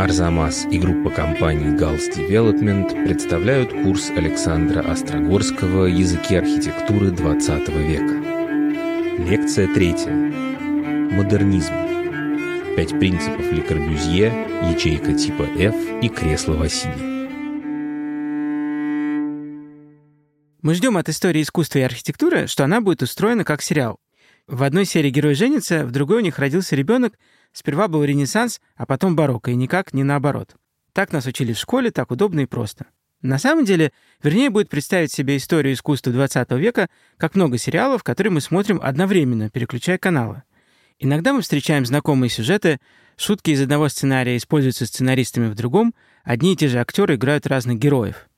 Арзамас и группа компаний Gals Development представляют курс Александра Острогорского «Языки архитектуры XX века». Лекция третья. Модернизм. Пять принципов Ле Корбюзье, ячейка типа F и кресло Василия. Мы ждем от истории искусства и архитектуры, что она будет устроена как сериал. В одной серии герой женится, в другой у них родился ребенок, Сперва был Ренессанс, а потом барокко, и никак не наоборот. Так нас учили в школе, так удобно и просто. На самом деле, вернее будет представить себе историю искусства 20 века как много сериалов, которые мы смотрим одновременно, переключая каналы. Иногда мы встречаем знакомые сюжеты, шутки из одного сценария используются сценаристами в другом, одни и те же актеры играют разных героев.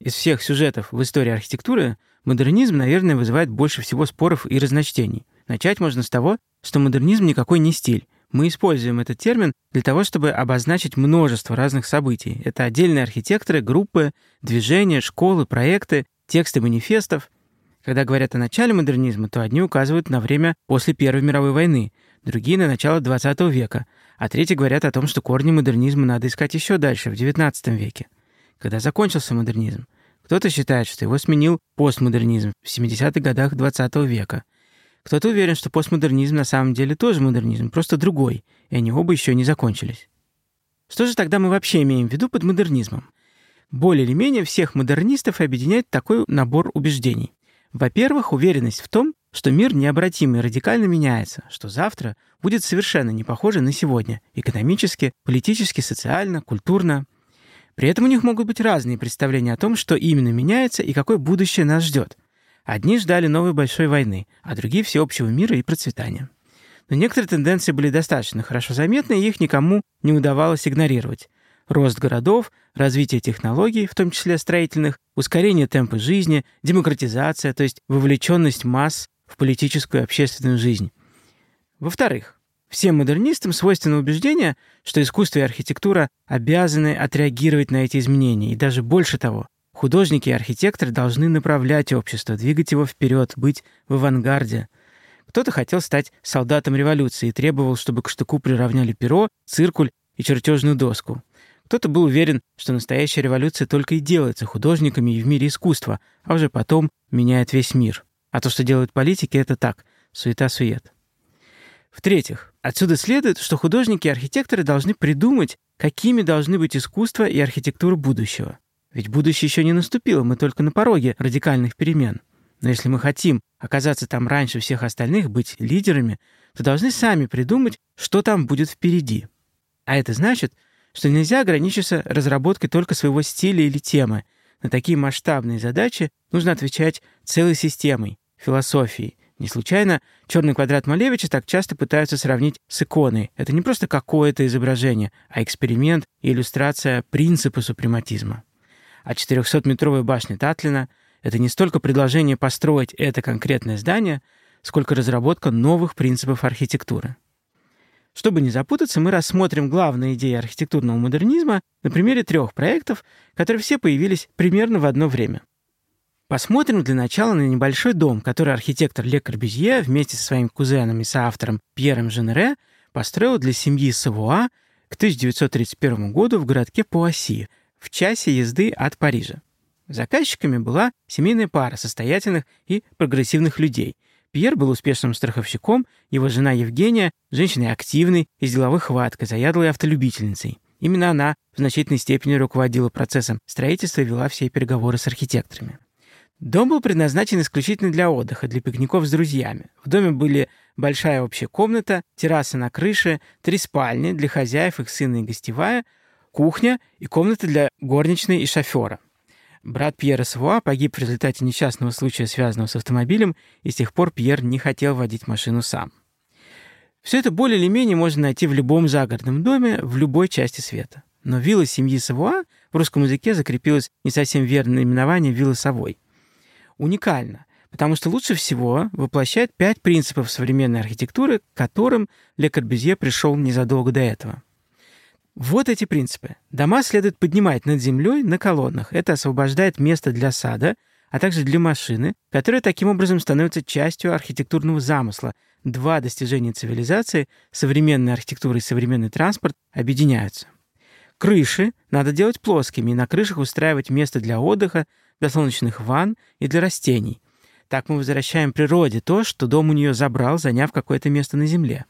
Из всех сюжетов в истории архитектуры модернизм, наверное, вызывает больше всего споров и разночтений. Начать можно с того, что модернизм никакой не стиль, мы используем этот термин для того, чтобы обозначить множество разных событий. Это отдельные архитекторы, группы, движения, школы, проекты, тексты манифестов. Когда говорят о начале модернизма, то одни указывают на время после Первой мировой войны, другие — на начало XX века, а третьи говорят о том, что корни модернизма надо искать еще дальше, в XIX веке, когда закончился модернизм. Кто-то считает, что его сменил постмодернизм в 70-х годах XX века — кто-то уверен, что постмодернизм на самом деле тоже модернизм, просто другой, и они оба еще не закончились. Что же тогда мы вообще имеем в виду под модернизмом? Более или менее всех модернистов объединяет такой набор убеждений. Во-первых, уверенность в том, что мир необратимо и радикально меняется, что завтра будет совершенно не похоже на сегодня, экономически, политически, социально, культурно. При этом у них могут быть разные представления о том, что именно меняется и какое будущее нас ждет. Одни ждали новой большой войны, а другие — всеобщего мира и процветания. Но некоторые тенденции были достаточно хорошо заметны, и их никому не удавалось игнорировать. Рост городов, развитие технологий, в том числе строительных, ускорение темпа жизни, демократизация, то есть вовлеченность масс в политическую и общественную жизнь. Во-вторых, всем модернистам свойственно убеждение, что искусство и архитектура обязаны отреагировать на эти изменения, и даже больше того, Художники и архитекторы должны направлять общество, двигать его вперед, быть в авангарде. Кто-то хотел стать солдатом революции и требовал, чтобы к штыку приравняли перо, циркуль и чертежную доску. Кто-то был уверен, что настоящая революция только и делается художниками и в мире искусства, а уже потом меняет весь мир. А то, что делают политики, это так, суета-сует. В-третьих, отсюда следует, что художники и архитекторы должны придумать, какими должны быть искусство и архитектура будущего. Ведь будущее еще не наступило, мы только на пороге радикальных перемен. Но если мы хотим оказаться там раньше всех остальных, быть лидерами, то должны сами придумать, что там будет впереди. А это значит, что нельзя ограничиться разработкой только своего стиля или темы. На такие масштабные задачи нужно отвечать целой системой, философией. Не случайно черный квадрат Малевича так часто пытаются сравнить с иконой. Это не просто какое-то изображение, а эксперимент и иллюстрация принципа супрематизма. А 400-метровая башня Татлина — это не столько предложение построить это конкретное здание, сколько разработка новых принципов архитектуры. Чтобы не запутаться, мы рассмотрим главные идеи архитектурного модернизма на примере трех проектов, которые все появились примерно в одно время. Посмотрим для начала на небольшой дом, который архитектор Ле Корбюзье вместе со своим кузеном и соавтором Пьером Женере построил для семьи Савуа к 1931 году в городке Пуасси, в часе езды от Парижа. Заказчиками была семейная пара состоятельных и прогрессивных людей. Пьер был успешным страховщиком, его жена Евгения – женщиной активной и с деловой хваткой, заядлой автолюбительницей. Именно она в значительной степени руководила процессом строительства и вела все переговоры с архитекторами. Дом был предназначен исключительно для отдыха, для пикников с друзьями. В доме были большая общая комната, терраса на крыше, три спальни для хозяев, их сына и гостевая, кухня и комната для горничной и шофера. Брат Пьера Савуа погиб в результате несчастного случая, связанного с автомобилем, и с тех пор Пьер не хотел водить машину сам. Все это более или менее можно найти в любом загородном доме в любой части света. Но вилла семьи Савуа в русском языке закрепилось не совсем верное наименование вилла Совой. Уникально, потому что лучше всего воплощает пять принципов современной архитектуры, к которым Ле Корбюзье пришел незадолго до этого. Вот эти принципы. Дома следует поднимать над землей на колоннах. Это освобождает место для сада, а также для машины, которая таким образом становится частью архитектурного замысла. Два достижения цивилизации, современная архитектура и современный транспорт, объединяются. Крыши надо делать плоскими и на крышах устраивать место для отдыха, для солнечных ванн и для растений. Так мы возвращаем природе то, что дом у нее забрал, заняв какое-то место на земле.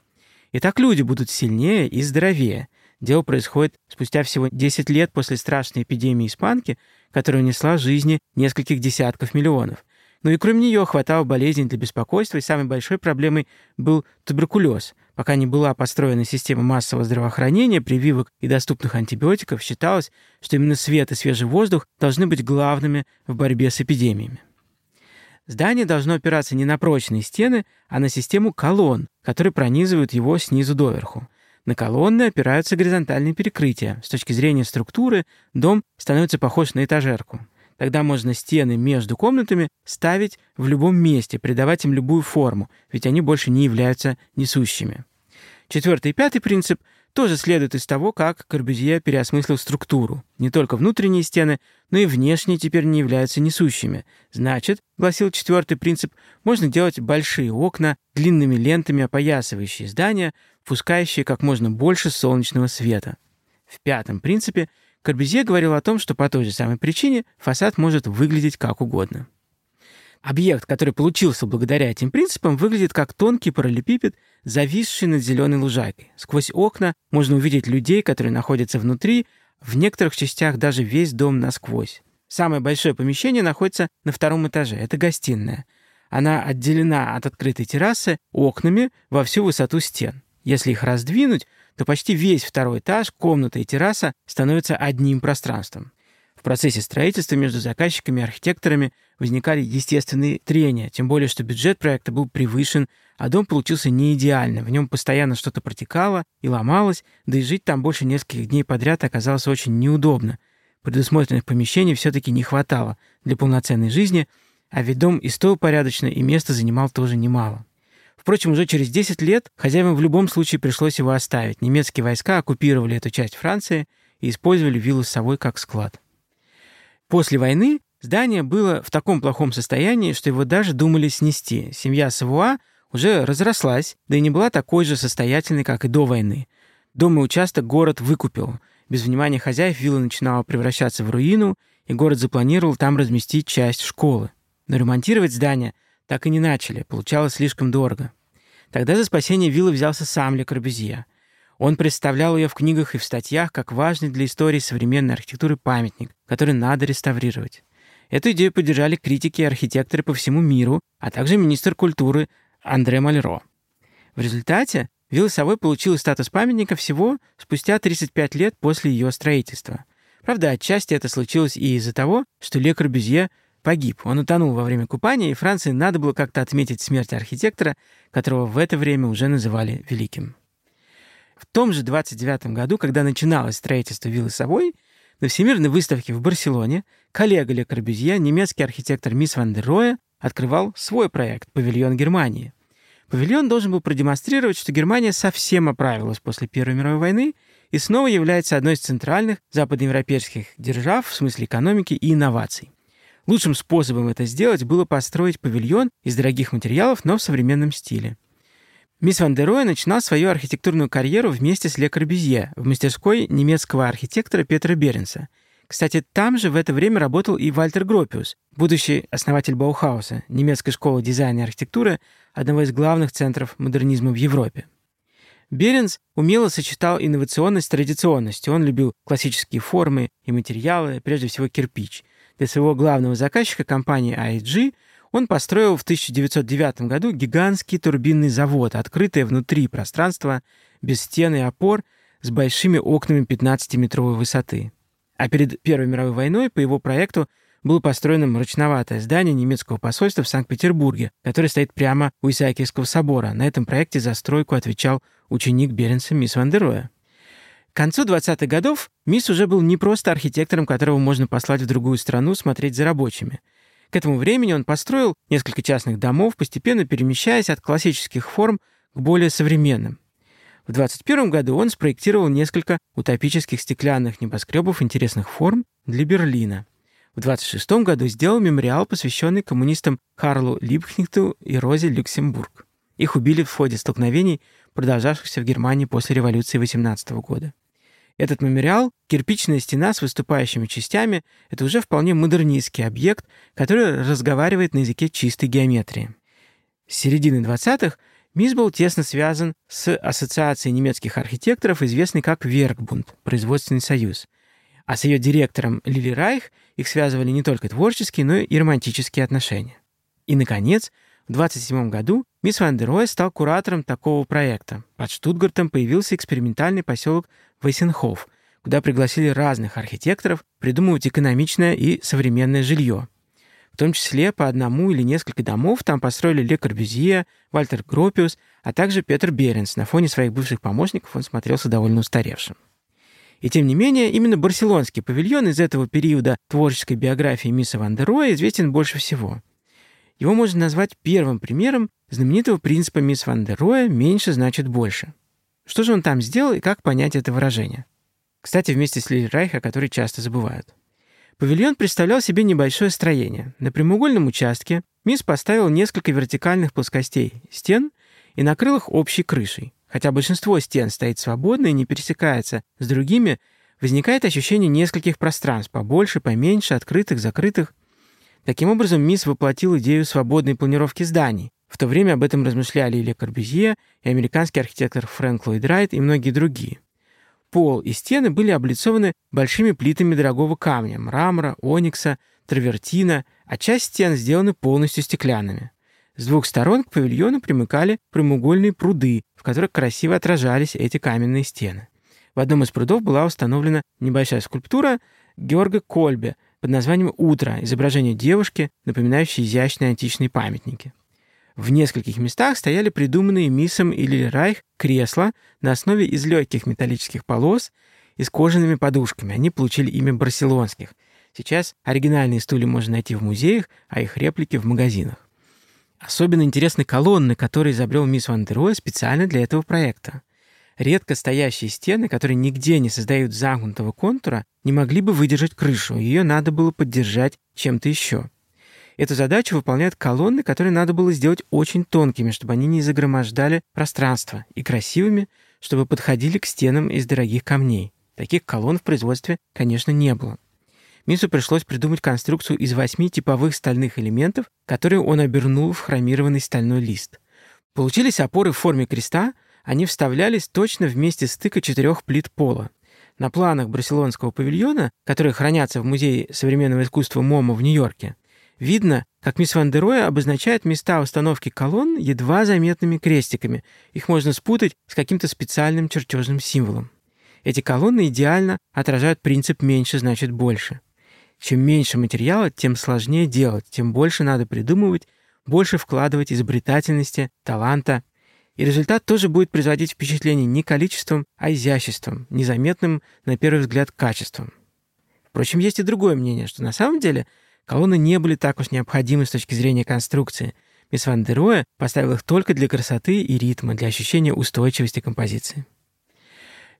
И так люди будут сильнее и здоровее. Дело происходит спустя всего 10 лет после страшной эпидемии испанки, которая унесла жизни нескольких десятков миллионов. Но и кроме нее хватало болезней для беспокойства, и самой большой проблемой был туберкулез. Пока не была построена система массового здравоохранения, прививок и доступных антибиотиков, считалось, что именно свет и свежий воздух должны быть главными в борьбе с эпидемиями. Здание должно опираться не на прочные стены, а на систему колонн, которые пронизывают его снизу доверху. На колонны опираются горизонтальные перекрытия. С точки зрения структуры дом становится похож на этажерку. Тогда можно стены между комнатами ставить в любом месте, придавать им любую форму, ведь они больше не являются несущими. Четвертый и пятый принцип тоже следует из того, как Корбюзье переосмыслил структуру. Не только внутренние стены, но и внешние теперь не являются несущими. Значит, гласил четвертый принцип, можно делать большие окна, длинными лентами опоясывающие здания, пускающие как можно больше солнечного света. В пятом принципе – Корбюзье говорил о том, что по той же самой причине фасад может выглядеть как угодно. Объект, который получился благодаря этим принципам, выглядит как тонкий параллелепипед, зависший над зеленой лужайкой. Сквозь окна можно увидеть людей, которые находятся внутри, в некоторых частях даже весь дом насквозь. Самое большое помещение находится на втором этаже. Это гостиная. Она отделена от открытой террасы окнами во всю высоту стен. Если их раздвинуть, то почти весь второй этаж, комната и терраса становятся одним пространством. В процессе строительства между заказчиками и архитекторами возникали естественные трения, тем более что бюджет проекта был превышен, а дом получился не идеальным. В нем постоянно что-то протекало и ломалось, да и жить там больше нескольких дней подряд оказалось очень неудобно. Предусмотренных помещений все-таки не хватало для полноценной жизни, а ведь дом и стоил порядочно, и места занимал тоже немало. Впрочем, уже через 10 лет хозяевам в любом случае пришлось его оставить. Немецкие войска оккупировали эту часть Франции и использовали виллу с собой как склад. После войны здание было в таком плохом состоянии, что его даже думали снести. Семья Савуа уже разрослась, да и не была такой же состоятельной, как и до войны. Дом и участок город выкупил. Без внимания хозяев вилла начинала превращаться в руину, и город запланировал там разместить часть школы. Но ремонтировать здание – так и не начали, получалось слишком дорого. Тогда за спасение виллы взялся сам Ле Корбюзье. Он представлял ее в книгах и в статьях как важный для истории современной архитектуры памятник, который надо реставрировать. Эту идею поддержали критики и архитекторы по всему миру, а также министр культуры Андре Мальро. В результате вилла Совой получила статус памятника всего спустя 35 лет после ее строительства. Правда, отчасти это случилось и из-за того, что Ле Корбюзье погиб. Он утонул во время купания, и Франции надо было как-то отметить смерть архитектора, которого в это время уже называли великим. В том же 29 году, когда начиналось строительство виллы Совой, на Всемирной выставке в Барселоне коллега Ле Корбюзье, немецкий архитектор Мисс Ван дер Роя, открывал свой проект «Павильон Германии». Павильон должен был продемонстрировать, что Германия совсем оправилась после Первой мировой войны и снова является одной из центральных западноевропейских держав в смысле экономики и инноваций. Лучшим способом это сделать было построить павильон из дорогих материалов, но в современном стиле. Мисс Ван дер Рой начинал свою архитектурную карьеру вместе с Ле Корбюзье в мастерской немецкого архитектора Петра Беренса. Кстати, там же в это время работал и Вальтер Гропиус, будущий основатель Баухауса, немецкой школы дизайна и архитектуры, одного из главных центров модернизма в Европе. Беренс умело сочетал инновационность с традиционностью. Он любил классические формы и материалы, прежде всего кирпич – для своего главного заказчика, компании AEG, он построил в 1909 году гигантский турбинный завод, открытое внутри пространство, без стен и опор, с большими окнами 15-метровой высоты. А перед Первой мировой войной по его проекту было построено мрачноватое здание немецкого посольства в Санкт-Петербурге, которое стоит прямо у Исаакиевского собора. На этом проекте за стройку отвечал ученик Беренса Мисс Вандероя. К концу 20-х годов Мисс уже был не просто архитектором, которого можно послать в другую страну смотреть за рабочими. К этому времени он построил несколько частных домов, постепенно перемещаясь от классических форм к более современным. В 21 году он спроектировал несколько утопических стеклянных небоскребов интересных форм для Берлина. В 26 году сделал мемориал, посвященный коммунистам Карлу Либкнихту и Розе Люксембург. Их убили в ходе столкновений, продолжавшихся в Германии после революции 18 года. Этот мемориал, кирпичная стена с выступающими частями, это уже вполне модернистский объект, который разговаривает на языке чистой геометрии. С середины 20-х МИС был тесно связан с Ассоциацией немецких архитекторов, известной как Веркбунд, производственный союз. А с ее директором Лили Райх их связывали не только творческие, но и романтические отношения. И, наконец, в 27 году мисс Ван стал куратором такого проекта. Под Штутгартом появился экспериментальный поселок Вейсенхоф, куда пригласили разных архитекторов придумывать экономичное и современное жилье. В том числе по одному или несколько домов там построили Ле Корбюзье, Вальтер Гропиус, а также Петр Беренс. На фоне своих бывших помощников он смотрелся довольно устаревшим. И тем не менее, именно барселонский павильон из этого периода творческой биографии мисса Ван известен больше всего. Его можно назвать первым примером знаменитого принципа мисс Ван дер Роя «меньше значит больше». Что же он там сделал и как понять это выражение? Кстати, вместе с Лили Райха, который часто забывают. Павильон представлял себе небольшое строение. На прямоугольном участке мисс поставил несколько вертикальных плоскостей стен и накрыл их общей крышей. Хотя большинство стен стоит свободно и не пересекается с другими, возникает ощущение нескольких пространств, побольше, поменьше, открытых, закрытых. Таким образом, мисс воплотил идею свободной планировки зданий. В то время об этом размышляли и Ле Корбюзье, и американский архитектор Фрэнк Ллойд Райт, и многие другие. Пол и стены были облицованы большими плитами дорогого камня, мрамора, оникса, травертина, а часть стен сделаны полностью стеклянными. С двух сторон к павильону примыкали прямоугольные пруды, в которых красиво отражались эти каменные стены. В одном из прудов была установлена небольшая скульптура Георга Кольбе – под названием «Утро» — изображение девушки, напоминающей изящные античные памятники. В нескольких местах стояли придуманные Миссом или Райх кресла на основе из легких металлических полос и с кожаными подушками. Они получили имя барселонских. Сейчас оригинальные стулья можно найти в музеях, а их реплики в магазинах. Особенно интересны колонны, которые изобрел мисс Ван специально для этого проекта. Редко стоящие стены, которые нигде не создают замкнутого контура, не могли бы выдержать крышу, ее надо было поддержать чем-то еще. Эту задачу выполняют колонны, которые надо было сделать очень тонкими, чтобы они не загромождали пространство, и красивыми, чтобы подходили к стенам из дорогих камней. Таких колонн в производстве, конечно, не было. Мису пришлось придумать конструкцию из восьми типовых стальных элементов, которые он обернул в хромированный стальной лист. Получились опоры в форме креста — они вставлялись точно в месте стыка четырех плит пола. На планах барселонского павильона, которые хранятся в Музее современного искусства МОМА в Нью-Йорке, видно, как мисс Ван дер Роя обозначает места установки колонн едва заметными крестиками. Их можно спутать с каким-то специальным чертежным символом. Эти колонны идеально отражают принцип «меньше значит больше». Чем меньше материала, тем сложнее делать, тем больше надо придумывать, больше вкладывать изобретательности, таланта и результат тоже будет производить впечатление не количеством, а изяществом, незаметным на первый взгляд качеством. Впрочем, есть и другое мнение, что на самом деле колонны не были так уж необходимы с точки зрения конструкции. Мис ван дер Роэ поставил их только для красоты и ритма, для ощущения устойчивости композиции.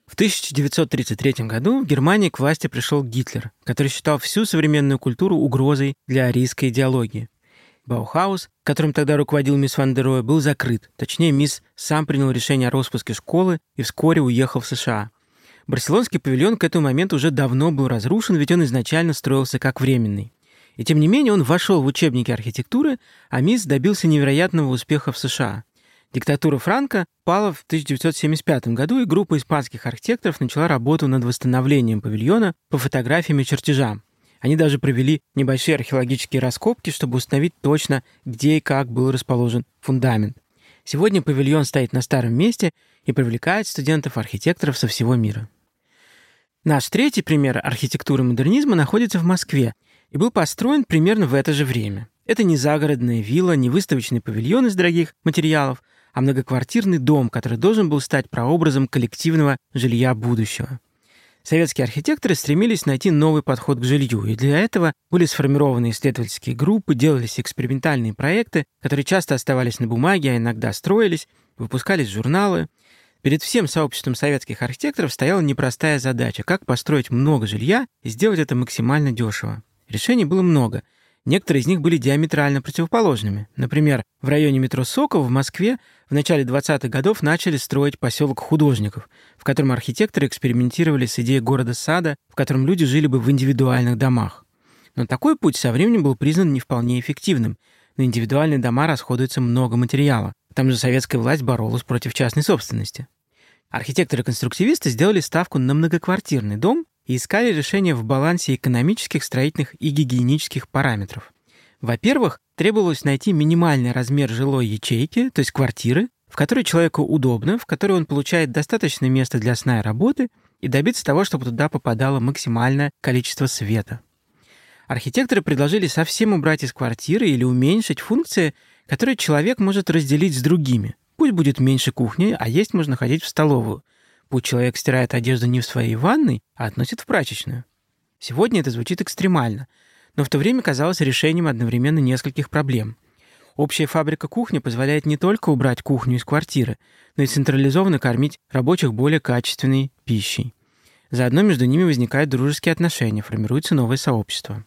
В 1933 году в Германии к власти пришел Гитлер, который считал всю современную культуру угрозой для арийской идеологии. Баухаус, которым тогда руководил Мис ван был закрыт. Точнее, Мис сам принял решение о распуске школы и вскоре уехал в США. Барселонский павильон к этому моменту уже давно был разрушен, ведь он изначально строился как временный. И тем не менее он вошел в учебники архитектуры, а мисс добился невероятного успеха в США. Диктатура Франка пала в 1975 году, и группа испанских архитекторов начала работу над восстановлением павильона по фотографиям и чертежам. Они даже провели небольшие археологические раскопки, чтобы установить точно, где и как был расположен фундамент. Сегодня павильон стоит на старом месте и привлекает студентов-архитекторов со всего мира. Наш третий пример архитектуры модернизма находится в Москве и был построен примерно в это же время. Это не загородная вилла, не выставочный павильон из дорогих материалов, а многоквартирный дом, который должен был стать прообразом коллективного жилья будущего. Советские архитекторы стремились найти новый подход к жилью, и для этого были сформированы исследовательские группы, делались экспериментальные проекты, которые часто оставались на бумаге, а иногда строились, выпускались журналы. Перед всем сообществом советских архитекторов стояла непростая задача – как построить много жилья и сделать это максимально дешево. Решений было много. Некоторые из них были диаметрально противоположными. Например, в районе метро «Сокол» в Москве в начале 20-х годов начали строить поселок художников, в котором архитекторы экспериментировали с идеей города-сада, в котором люди жили бы в индивидуальных домах. Но такой путь со временем был признан не вполне эффективным. На индивидуальные дома расходуется много материала. Там же советская власть боролась против частной собственности. Архитекторы-конструктивисты сделали ставку на многоквартирный дом и искали решение в балансе экономических, строительных и гигиенических параметров. Во-первых, требовалось найти минимальный размер жилой ячейки, то есть квартиры, в которой человеку удобно, в которой он получает достаточное место для сна и работы, и добиться того, чтобы туда попадало максимальное количество света. Архитекторы предложили совсем убрать из квартиры или уменьшить функции, которые человек может разделить с другими. Пусть будет меньше кухни, а есть можно ходить в столовую – Пусть человек стирает одежду не в своей ванной, а относит в прачечную. Сегодня это звучит экстремально, но в то время казалось решением одновременно нескольких проблем. Общая фабрика кухни позволяет не только убрать кухню из квартиры, но и централизованно кормить рабочих более качественной пищей. Заодно между ними возникают дружеские отношения, формируется новое сообщество.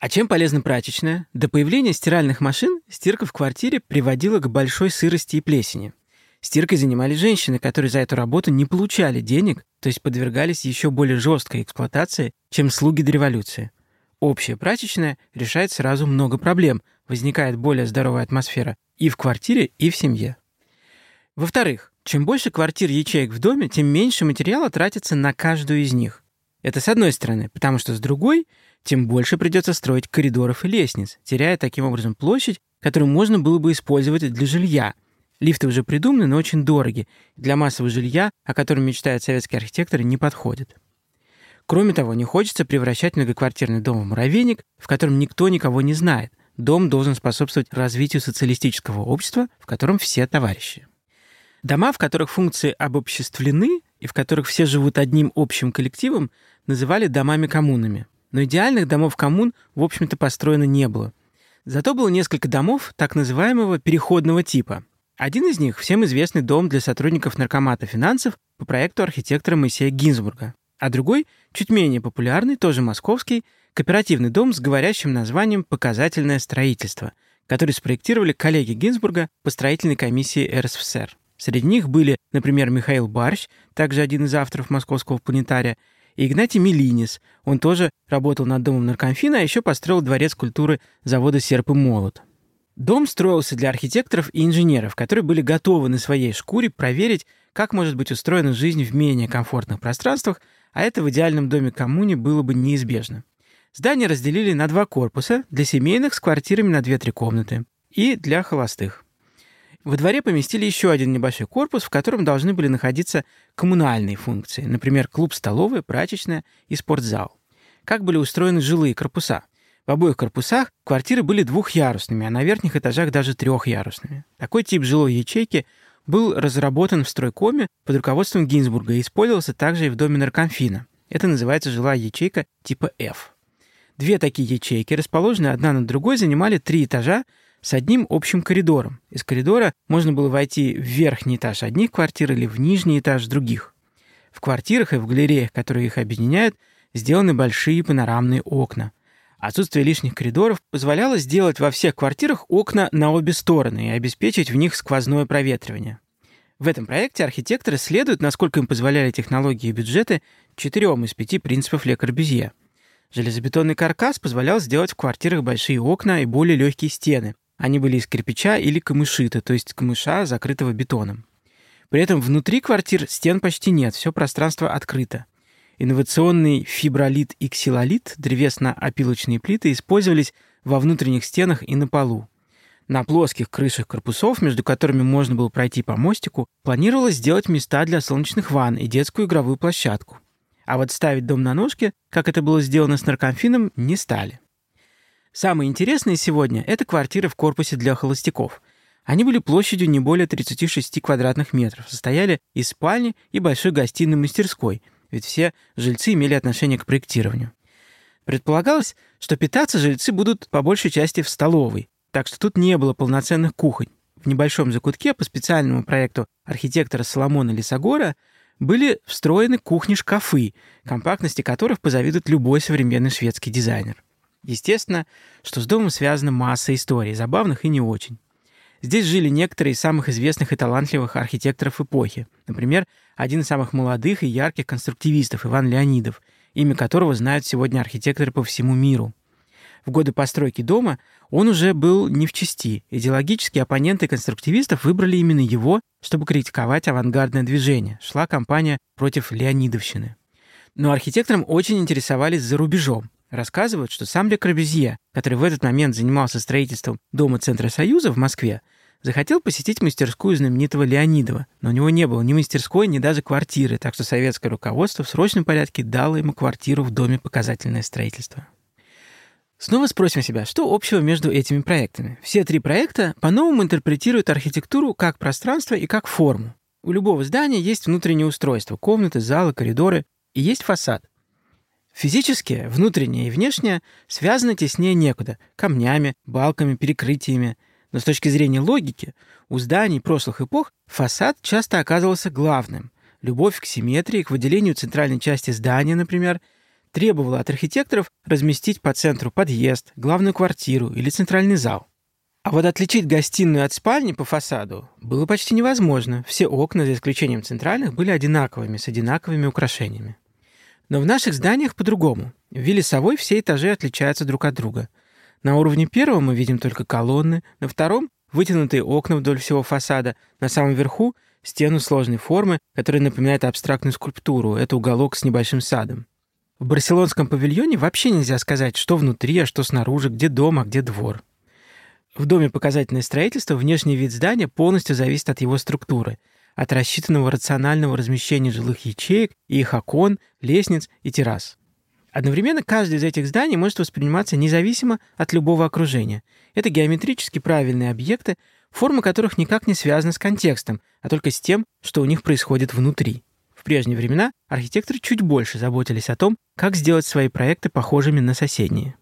А чем полезна прачечная? До появления стиральных машин стирка в квартире приводила к большой сырости и плесени – Стиркой занимались женщины, которые за эту работу не получали денег, то есть подвергались еще более жесткой эксплуатации, чем слуги до революции. Общая прачечная решает сразу много проблем, возникает более здоровая атмосфера и в квартире, и в семье. Во-вторых, чем больше квартир ячеек в доме, тем меньше материала тратится на каждую из них. Это с одной стороны, потому что с другой, тем больше придется строить коридоров и лестниц, теряя таким образом площадь, которую можно было бы использовать для жилья, Лифты уже придуманы, но очень дороги. Для массового жилья, о котором мечтают советские архитекторы, не подходят. Кроме того, не хочется превращать многоквартирный дом в муравейник, в котором никто никого не знает. Дом должен способствовать развитию социалистического общества, в котором все товарищи. Дома, в которых функции обобществлены и в которых все живут одним общим коллективом, называли домами-коммунами. Но идеальных домов коммун, в общем-то, построено не было. Зато было несколько домов так называемого переходного типа. Один из них — всем известный дом для сотрудников Наркомата финансов по проекту архитектора Моисея Гинзбурга, а другой, чуть менее популярный, тоже московский, кооперативный дом с говорящим названием «Показательное строительство», который спроектировали коллеги Гинзбурга по строительной комиссии РСФСР. Среди них были, например, Михаил Барщ, также один из авторов московского планетария, и Игнатий Милинис. Он тоже работал над домом наркомфина, а еще построил дворец культуры завода «Серп и молот». Дом строился для архитекторов и инженеров, которые были готовы на своей шкуре проверить, как может быть устроена жизнь в менее комфортных пространствах, а это в идеальном доме коммуне было бы неизбежно. Здание разделили на два корпуса для семейных с квартирами на 2-3 комнаты и для холостых. Во дворе поместили еще один небольшой корпус, в котором должны были находиться коммунальные функции, например, клуб-столовая, прачечная и спортзал. Как были устроены жилые корпуса? В обоих корпусах квартиры были двухъярусными, а на верхних этажах даже трехъярусными. Такой тип жилой ячейки был разработан в стройкоме под руководством Гинзбурга и использовался также и в доме наркомфина. Это называется жилая ячейка типа F. Две такие ячейки, расположенные одна над другой, занимали три этажа с одним общим коридором. Из коридора можно было войти в верхний этаж одних квартир или в нижний этаж других. В квартирах и в галереях, которые их объединяют, сделаны большие панорамные окна – Отсутствие лишних коридоров позволяло сделать во всех квартирах окна на обе стороны и обеспечить в них сквозное проветривание. В этом проекте архитекторы следуют, насколько им позволяли технологии и бюджеты, четырем из пяти принципов Ле Корбюзье. Железобетонный каркас позволял сделать в квартирах большие окна и более легкие стены. Они были из кирпича или камышита, то есть камыша, закрытого бетоном. При этом внутри квартир стен почти нет, все пространство открыто. Инновационный фибролит и ксилолит, древесно-опилочные плиты, использовались во внутренних стенах и на полу. На плоских крышах корпусов, между которыми можно было пройти по мостику, планировалось сделать места для солнечных ванн и детскую игровую площадку. А вот ставить дом на ножки, как это было сделано с наркомфином, не стали. Самое интересное сегодня – это квартиры в корпусе для холостяков. Они были площадью не более 36 квадратных метров, состояли из спальни и большой гостиной мастерской, ведь все жильцы имели отношение к проектированию. Предполагалось, что питаться жильцы будут по большей части в столовой, так что тут не было полноценных кухонь. В небольшом закутке по специальному проекту архитектора Соломона Лисогора были встроены кухни-шкафы, компактности которых позавидует любой современный шведский дизайнер. Естественно, что с домом связана масса историй, забавных и не очень. Здесь жили некоторые из самых известных и талантливых архитекторов эпохи. Например, один из самых молодых и ярких конструктивистов Иван Леонидов, имя которого знают сегодня архитекторы по всему миру. В годы постройки дома он уже был не в чести. Идеологические оппоненты конструктивистов выбрали именно его, чтобы критиковать авангардное движение. Шла кампания против Леонидовщины. Но архитекторам очень интересовались за рубежом. Рассказывают, что сам Ле Корбюзье, который в этот момент занимался строительством Дома Центра Союза в Москве, захотел посетить мастерскую знаменитого Леонидова, но у него не было ни мастерской, ни даже квартиры, так что советское руководство в срочном порядке дало ему квартиру в Доме показательное строительство. Снова спросим себя, что общего между этими проектами? Все три проекта по-новому интерпретируют архитектуру как пространство и как форму. У любого здания есть внутреннее устройство, комнаты, залы, коридоры, и есть фасад. Физически, внутреннее и внешнее связаны теснее некуда – камнями, балками, перекрытиями. Но с точки зрения логики, у зданий прошлых эпох фасад часто оказывался главным. Любовь к симметрии, к выделению центральной части здания, например – требовала от архитекторов разместить по центру подъезд, главную квартиру или центральный зал. А вот отличить гостиную от спальни по фасаду было почти невозможно. Все окна, за исключением центральных, были одинаковыми, с одинаковыми украшениями. Но в наших зданиях по-другому. В вилле Совой все этажи отличаются друг от друга. На уровне первого мы видим только колонны, на втором — вытянутые окна вдоль всего фасада, на самом верху — стену сложной формы, которая напоминает абстрактную скульптуру. Это уголок с небольшим садом. В барселонском павильоне вообще нельзя сказать, что внутри, а что снаружи, где дом, а где двор. В доме показательное строительство внешний вид здания полностью зависит от его структуры, от рассчитанного рационального размещения жилых ячеек и их окон, лестниц и террас. Одновременно каждый из этих зданий может восприниматься независимо от любого окружения. Это геометрически правильные объекты, форма которых никак не связана с контекстом, а только с тем, что у них происходит внутри. В прежние времена архитекторы чуть больше заботились о том, как сделать свои проекты похожими на соседние.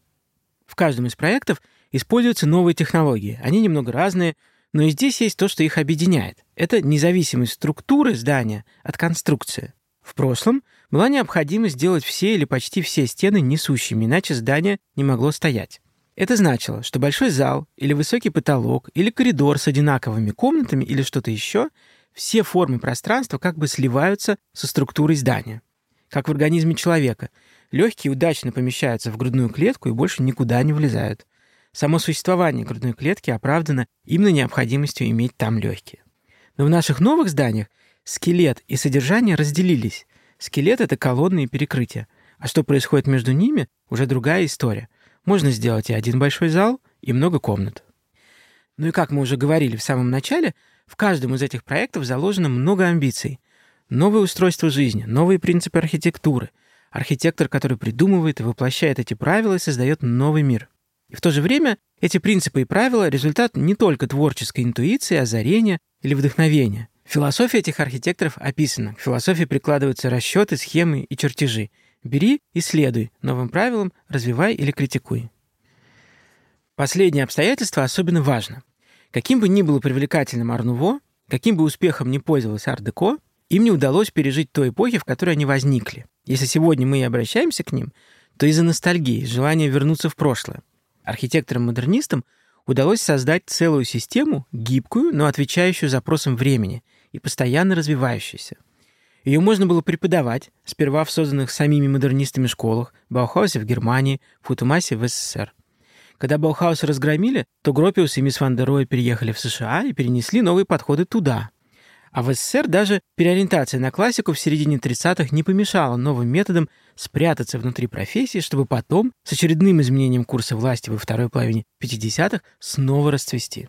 В каждом из проектов используются новые технологии. Они немного разные, но и здесь есть то, что их объединяет. Это независимость структуры здания от конструкции. В прошлом была необходимость сделать все или почти все стены несущими, иначе здание не могло стоять. Это значило, что большой зал или высокий потолок или коридор с одинаковыми комнатами или что-то еще все формы пространства как бы сливаются со структурой здания. Как в организме человека. Легкие удачно помещаются в грудную клетку и больше никуда не влезают. Само существование грудной клетки оправдано именно необходимостью иметь там легкие. Но в наших новых зданиях скелет и содержание разделились. Скелет — это колонны и перекрытия. А что происходит между ними — уже другая история. Можно сделать и один большой зал, и много комнат. Ну и как мы уже говорили в самом начале — в каждом из этих проектов заложено много амбиций. Новое устройство жизни, новые принципы архитектуры. Архитектор, который придумывает и воплощает эти правила создает новый мир. И в то же время эти принципы и правила — результат не только творческой интуиции, озарения или вдохновения. Философия этих архитекторов описана. К философии прикладываются расчеты, схемы и чертежи. Бери и следуй новым правилам, развивай или критикуй. Последнее обстоятельство особенно важно. Каким бы ни было привлекательным Арнуво, каким бы успехом ни пользовался Ар-Деко, им не удалось пережить той эпохи, в которой они возникли. Если сегодня мы и обращаемся к ним, то из-за ностальгии, желания вернуться в прошлое. Архитекторам-модернистам удалось создать целую систему, гибкую, но отвечающую запросам времени и постоянно развивающуюся. Ее можно было преподавать, сперва в созданных самими модернистами школах, Баухаусе в Германии, Футумасе в СССР. Когда Баухаус разгромили, то Гропиус и Мис ван дер Роэ переехали в США и перенесли новые подходы туда. А в СССР даже переориентация на классику в середине 30-х не помешала новым методам спрятаться внутри профессии, чтобы потом, с очередным изменением курса власти во второй половине 50-х, снова расцвести.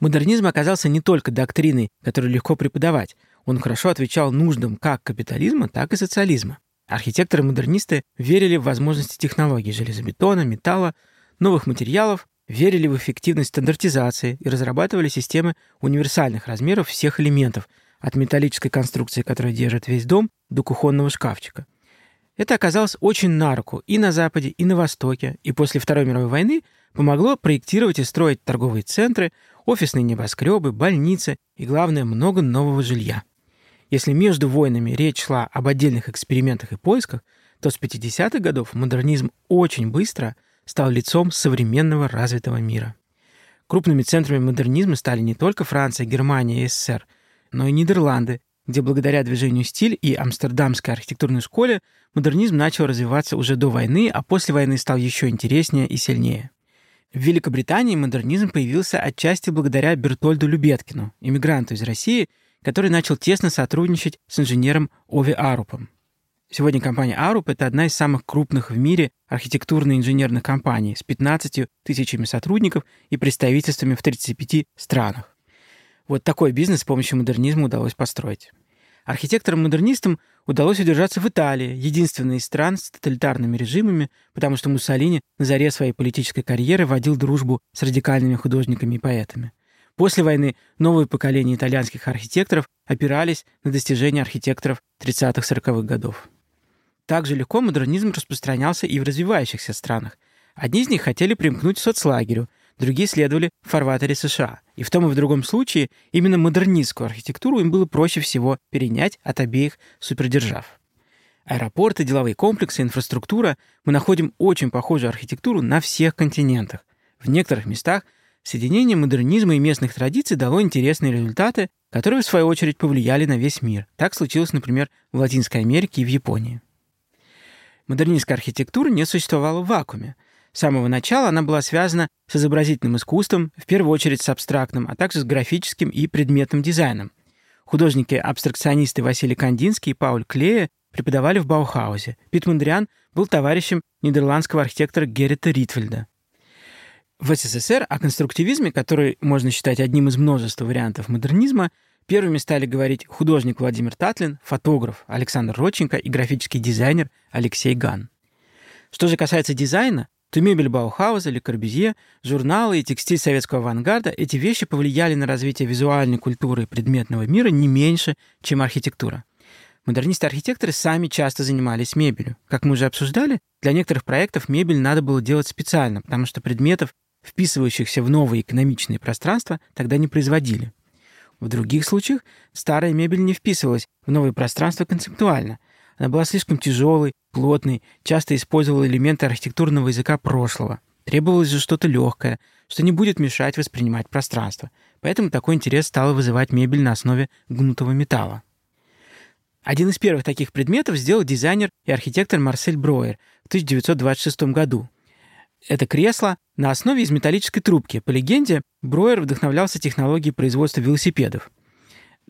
Модернизм оказался не только доктриной, которую легко преподавать, он хорошо отвечал нуждам как капитализма, так и социализма. Архитекторы-модернисты верили в возможности технологий железобетона, металла, новых материалов, верили в эффективность стандартизации и разрабатывали системы универсальных размеров всех элементов, от металлической конструкции, которая держит весь дом, до кухонного шкафчика. Это оказалось очень на руку и на Западе, и на Востоке, и после Второй мировой войны помогло проектировать и строить торговые центры, офисные небоскребы, больницы и, главное, много нового жилья. Если между войнами речь шла об отдельных экспериментах и поисках, то с 50-х годов модернизм очень быстро – стал лицом современного развитого мира. Крупными центрами модернизма стали не только Франция, Германия и СССР, но и Нидерланды, где благодаря движению «Стиль» и Амстердамской архитектурной школе модернизм начал развиваться уже до войны, а после войны стал еще интереснее и сильнее. В Великобритании модернизм появился отчасти благодаря Бертольду Любеткину, иммигранту из России, который начал тесно сотрудничать с инженером Ови Арупом. Сегодня компания Arup — это одна из самых крупных в мире архитектурно-инженерных компаний с 15 тысячами сотрудников и представительствами в 35 странах. Вот такой бизнес с помощью модернизма удалось построить. Архитекторам-модернистам удалось удержаться в Италии, единственной из стран с тоталитарными режимами, потому что Муссолини на заре своей политической карьеры водил дружбу с радикальными художниками и поэтами. После войны новое поколение итальянских архитекторов опирались на достижения архитекторов 30-40-х годов. Также легко модернизм распространялся и в развивающихся странах. Одни из них хотели примкнуть к соцлагерю, другие следовали в фарватере США. И в том и в другом случае именно модернистскую архитектуру им было проще всего перенять от обеих супердержав. Аэропорты, деловые комплексы, инфраструктура — мы находим очень похожую архитектуру на всех континентах. В некоторых местах соединение модернизма и местных традиций дало интересные результаты, которые, в свою очередь, повлияли на весь мир. Так случилось, например, в Латинской Америке и в Японии. Модернистская архитектура не существовала в вакууме — с самого начала она была связана с изобразительным искусством, в первую очередь с абстрактным, а также с графическим и предметным дизайном. Художники-абстракционисты Василий Кандинский и Пауль Клея преподавали в Баухаузе. Пит Мандриан был товарищем нидерландского архитектора Геррита Ритвельда. В СССР о конструктивизме, который можно считать одним из множества вариантов модернизма, первыми стали говорить художник Владимир Татлин, фотограф Александр Родченко и графический дизайнер Алексей Ган. Что же касается дизайна, то мебель Баухауза или Корбюзье, журналы и текстиль советского авангарда, эти вещи повлияли на развитие визуальной культуры и предметного мира не меньше, чем архитектура. Модернисты-архитекторы сами часто занимались мебелью. Как мы уже обсуждали, для некоторых проектов мебель надо было делать специально, потому что предметов, вписывающихся в новые экономичные пространства, тогда не производили. В других случаях старая мебель не вписывалась в новые пространства концептуально, она была слишком тяжелой, плотной, часто использовала элементы архитектурного языка прошлого. Требовалось же что-то легкое, что не будет мешать воспринимать пространство. Поэтому такой интерес стала вызывать мебель на основе гнутого металла. Один из первых таких предметов сделал дизайнер и архитектор Марсель Броер в 1926 году. Это кресло на основе из металлической трубки. По легенде, Броер вдохновлялся технологией производства велосипедов.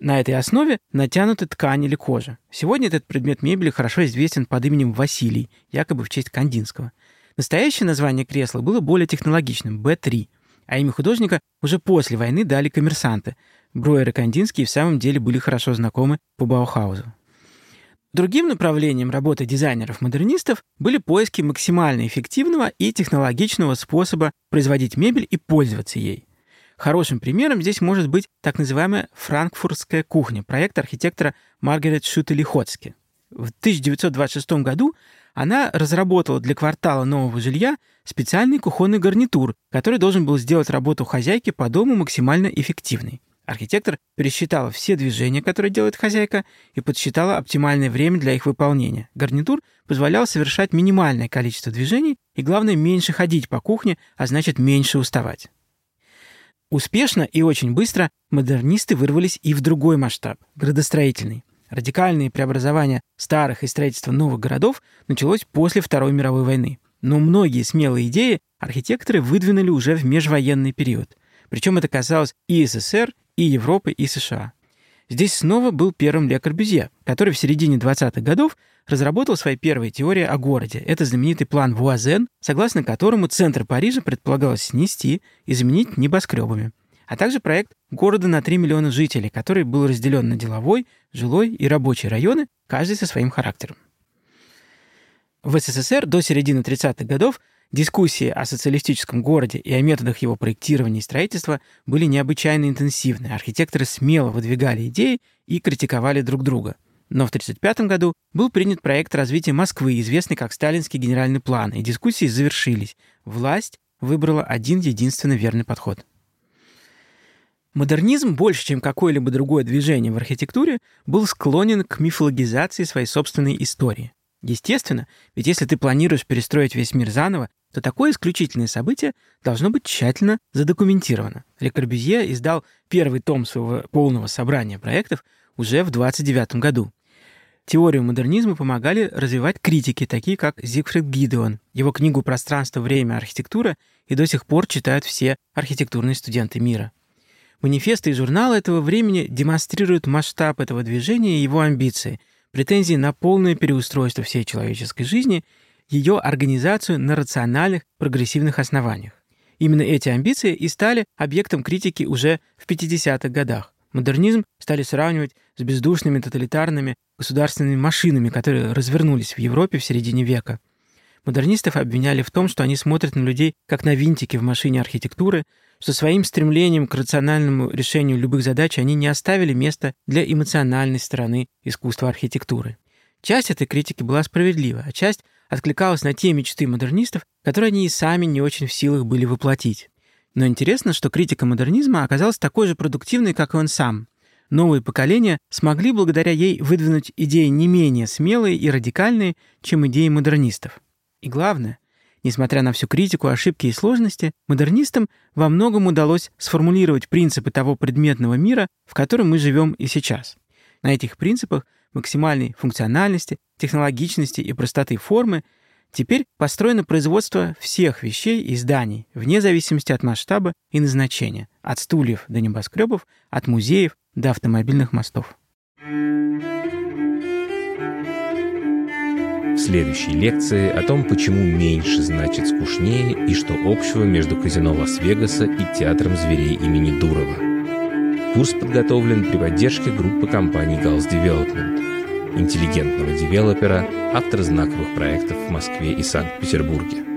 На этой основе натянуты ткань или кожа. Сегодня этот предмет мебели хорошо известен под именем Василий, якобы в честь Кандинского. Настоящее название кресла было более технологичным – Б3, а имя художника уже после войны дали коммерсанты. Бруер и Кандинский в самом деле были хорошо знакомы по Баухаузу. Другим направлением работы дизайнеров-модернистов были поиски максимально эффективного и технологичного способа производить мебель и пользоваться ей. Хорошим примером здесь может быть так называемая франкфуртская кухня, проект архитектора Маргарет Шутелихоцки. В 1926 году она разработала для квартала нового жилья специальный кухонный гарнитур, который должен был сделать работу хозяйки по дому максимально эффективной. Архитектор пересчитала все движения, которые делает хозяйка, и подсчитала оптимальное время для их выполнения. Гарнитур позволял совершать минимальное количество движений и, главное, меньше ходить по кухне, а значит, меньше уставать. Успешно и очень быстро модернисты вырвались и в другой масштаб – градостроительный. Радикальные преобразования старых и строительство новых городов началось после Второй мировой войны. Но многие смелые идеи архитекторы выдвинули уже в межвоенный период. Причем это касалось и СССР, и Европы, и США. Здесь снова был первым Ле Корбюзье, который в середине 20-х годов разработал свои первые теории о городе. Это знаменитый план Вуазен, согласно которому центр Парижа предполагалось снести и заменить небоскребами. А также проект города на 3 миллиона жителей, который был разделен на деловой, жилой и рабочий районы, каждый со своим характером. В СССР до середины 30-х годов Дискуссии о социалистическом городе и о методах его проектирования и строительства были необычайно интенсивны. Архитекторы смело выдвигали идеи и критиковали друг друга. Но в 1935 году был принят проект развития Москвы, известный как Сталинский генеральный план, и дискуссии завершились. Власть выбрала один единственный верный подход. Модернизм больше, чем какое-либо другое движение в архитектуре, был склонен к мифологизации своей собственной истории. Естественно, ведь если ты планируешь перестроить весь мир заново, то такое исключительное событие должно быть тщательно задокументировано. Ле Корбюзье издал первый том своего полного собрания проектов уже в 29 году. Теорию модернизма помогали развивать критики, такие как Зигфрид Гидеон. Его книгу «Пространство, время, архитектура» и до сих пор читают все архитектурные студенты мира. Манифесты и журналы этого времени демонстрируют масштаб этого движения и его амбиции, претензии на полное переустройство всей человеческой жизни, ее организацию на рациональных, прогрессивных основаниях. Именно эти амбиции и стали объектом критики уже в 50-х годах. Модернизм стали сравнивать с бездушными тоталитарными государственными машинами, которые развернулись в Европе в середине века. Модернистов обвиняли в том, что они смотрят на людей как на винтики в машине архитектуры, что своим стремлением к рациональному решению любых задач они не оставили места для эмоциональной стороны искусства архитектуры. Часть этой критики была справедлива, а часть откликалась на те мечты модернистов, которые они и сами не очень в силах были воплотить. Но интересно, что критика модернизма оказалась такой же продуктивной, как и он сам. Новые поколения смогли благодаря ей выдвинуть идеи не менее смелые и радикальные, чем идеи модернистов. И главное, несмотря на всю критику, ошибки и сложности, модернистам во многом удалось сформулировать принципы того предметного мира, в котором мы живем и сейчас. На этих принципах максимальной функциональности, технологичности и простоты формы – Теперь построено производство всех вещей и зданий, вне зависимости от масштаба и назначения, от стульев до небоскребов, от музеев до автомобильных мостов. В следующей лекции о том, почему меньше значит скучнее и что общего между казино Лас-Вегаса и театром зверей имени Дурова. Курс подготовлен при поддержке группы компаний Gals Development – интеллигентного девелопера, автора знаковых проектов в Москве и Санкт-Петербурге.